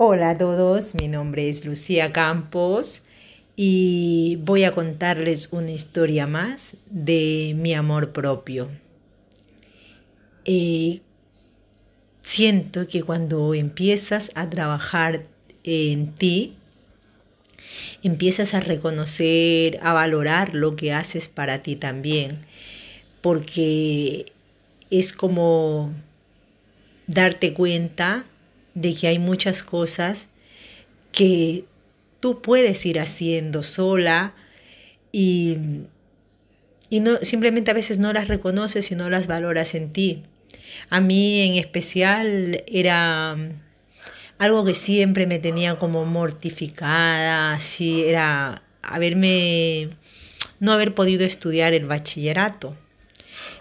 Hola a todos, mi nombre es Lucía Campos y voy a contarles una historia más de mi amor propio. Eh, siento que cuando empiezas a trabajar en ti, empiezas a reconocer, a valorar lo que haces para ti también, porque es como darte cuenta de que hay muchas cosas que tú puedes ir haciendo sola y, y no, simplemente a veces no las reconoces y no las valoras en ti. A mí en especial era algo que siempre me tenía como mortificada, así era haberme no haber podido estudiar el bachillerato.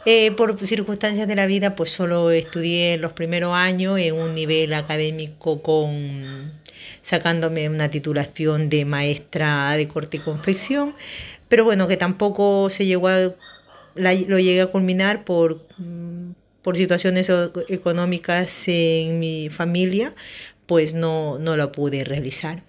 Eh, por circunstancias de la vida, pues solo estudié los primeros años en un nivel académico con sacándome una titulación de maestra de corte y confección, pero bueno, que tampoco se llegó a, lo llegué a culminar por, por situaciones económicas en mi familia, pues no, no lo pude realizar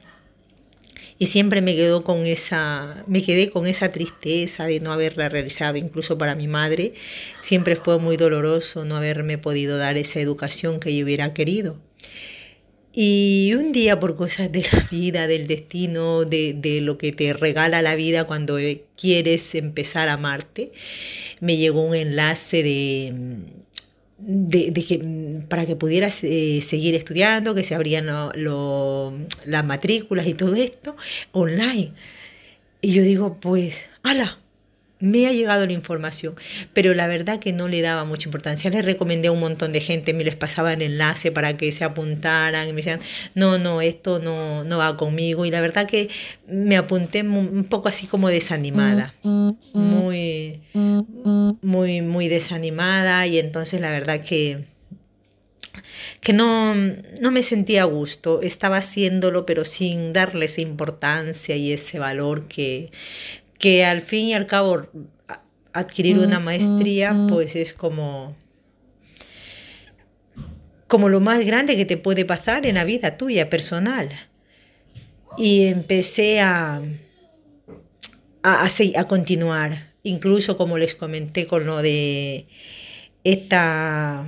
y siempre me quedo con esa, me quedé con esa tristeza de no haberla realizado, incluso para mi madre, siempre fue muy doloroso no haberme podido dar esa educación que yo hubiera querido. Y un día por cosas de la vida, del destino, de, de lo que te regala la vida cuando quieres empezar a amarte, me llegó un enlace de de, que para que pudieras eh, seguir estudiando, que se abrían las matrículas y todo esto online. Y yo digo, pues, ala, me ha llegado la información, pero la verdad que no le daba mucha importancia. Le recomendé a un montón de gente, me les pasaba el enlace para que se apuntaran y me decían, no, no, esto no, no va conmigo. Y la verdad que me apunté un poco así como desanimada, muy, muy, muy desanimada y entonces la verdad que que no, no me sentía a gusto, estaba haciéndolo pero sin darle esa importancia y ese valor que, que al fin y al cabo adquirir una maestría pues es como como lo más grande que te puede pasar en la vida tuya personal. Y empecé a, a, a, continuar, incluso como les comenté con lo de esta,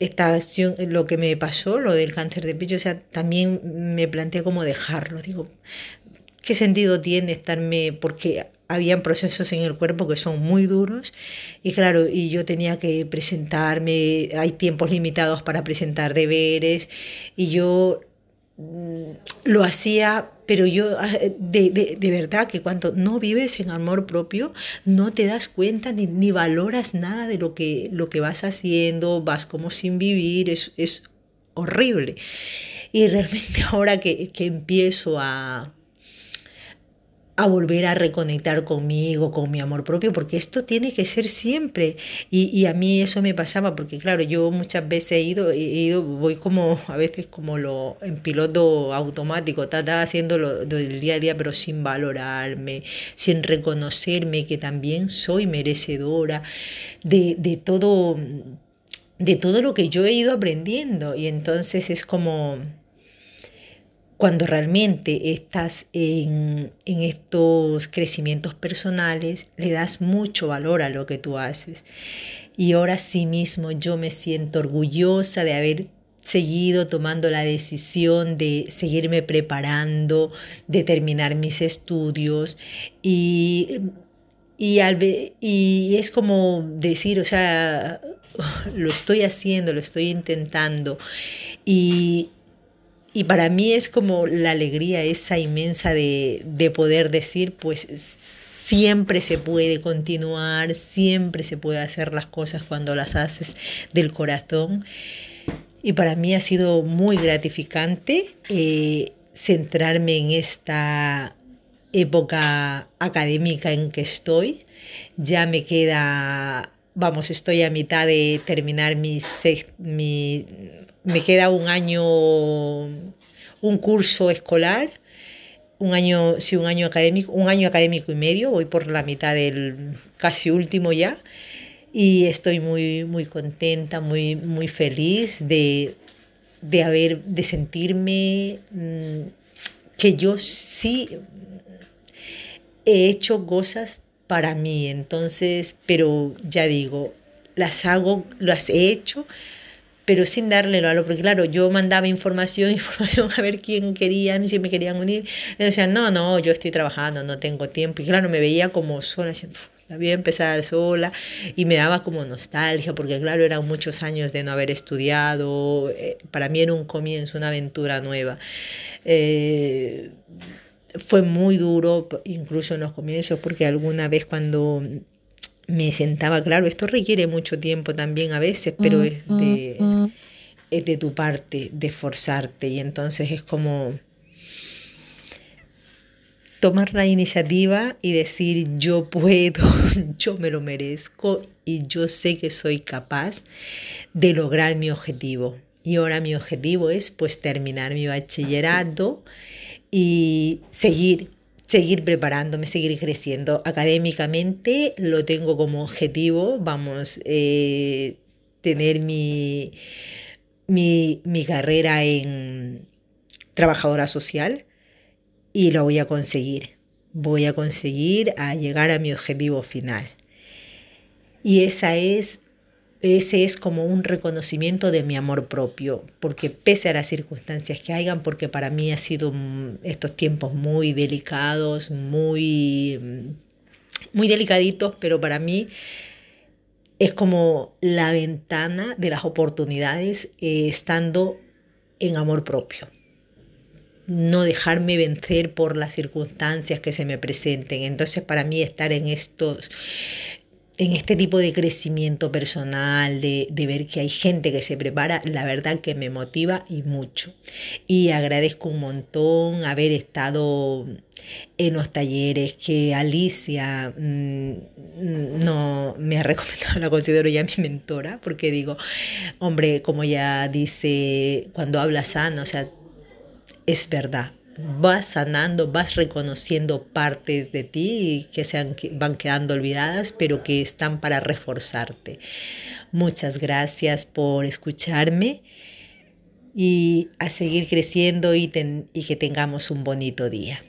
esta acción, lo que me pasó, lo del cáncer de pecho, o sea, también me planteé como dejarlo. Digo, ¿Qué sentido tiene estarme? Porque habían procesos en el cuerpo que son muy duros y claro, y yo tenía que presentarme, hay tiempos limitados para presentar deberes y yo lo hacía, pero yo ah, de, de, verdad que cuando no vives en amor propio, no te das cuenta ni, ni valoras nada de lo que, lo que vas haciendo, vas como sin vivir, es, es horrible. Y realmente ahora que, que empiezo a, a volver a reconectar conmigo, con mi amor propio, porque esto tiene que ser siempre. Y, a mí eso me pasaba, porque claro, yo muchas veces he ido, he ido voy como, a veces como lo en piloto automático, está haciéndolo del día a día, pero sin valorarme, sin reconocerme que también soy merecedora de, de todo, de todo lo que yo he ido aprendiendo. Y entonces es como cuando realmente estás en, estos crecimientos personales, le das mucho valor a lo que tú haces. Y ahora sí mismo yo me siento orgullosa de haber seguido tomando la decisión de seguirme preparando, de terminar mis estudios y, y, y es como decir, o sea, lo estoy haciendo, lo estoy intentando y, y para mí es como la alegría esa inmensa de, de poder decir, pues siempre se puede continuar, siempre se puede hacer las cosas cuando las haces del corazón. Y para mí ha sido muy gratificante eh, centrarme en esta época académica en que estoy. Ya me queda, vamos, estoy a mitad de terminar mi, mi me queda un año, un curso escolar, un año, sí, un año académico, un año académico y medio, voy por la mitad del casi último ya, y estoy muy, muy contenta, muy, muy feliz de, de haber, de sentirme mm, que yo sí he hecho cosas para mí, entonces, pero ya digo, las hago, las he hecho, pero sin darle lo lo porque claro, yo mandaba información, información a ver quién quería, si me querían unir, y decían, no, no, yo estoy trabajando, no tengo tiempo, y claro, me veía como sola, diciendo, la voy empezar sola, y me daba como nostalgia, porque claro, eran muchos años de no haber estudiado, eh, para mí era un comienzo, una aventura nueva. Eh, fue muy duro, incluso en los comienzos, porque alguna vez cuando me sentaba, claro, esto requiere mucho tiempo también a veces, pero mm, es de, mm, mm. es de tu parte, de esforzarte, y entonces es como tomar la iniciativa y decir yo puedo, yo me lo merezco y yo sé que soy capaz de lograr mi objetivo. Y ahora mi objetivo es pues terminar mi bachillerato y seguir, seguir preparándome, seguir creciendo. Académicamente lo tengo como objetivo, vamos, eh, tener mi, mi, mi carrera en trabajadora social y lo voy a conseguir. Voy a conseguir a llegar a mi objetivo final. Y esa es ese es como un reconocimiento de mi amor propio, porque pese a las circunstancias que hayan, porque para mí ha sido mm, estos tiempos muy delicados, muy, mm, muy delicaditos, pero para mí es como la ventana de las oportunidades eh, estando en amor propio. No dejarme vencer por las circunstancias que se me presenten. Entonces para mí estar en estos en este tipo de crecimiento personal, de, ver que hay gente que se prepara, la verdad que me motiva y mucho. Y agradezco un montón haber estado en los talleres que Alicia mm, no me ha recomendado, la considero ya mi mentora, porque digo, hombre, como ya dice, cuando habla sano, o sea, es verdad, vas sanando, vas reconociendo partes de ti que se van quedando olvidadas, pero que están para reforzarte. Muchas gracias por escucharme y a seguir creciendo y que tengamos un bonito día.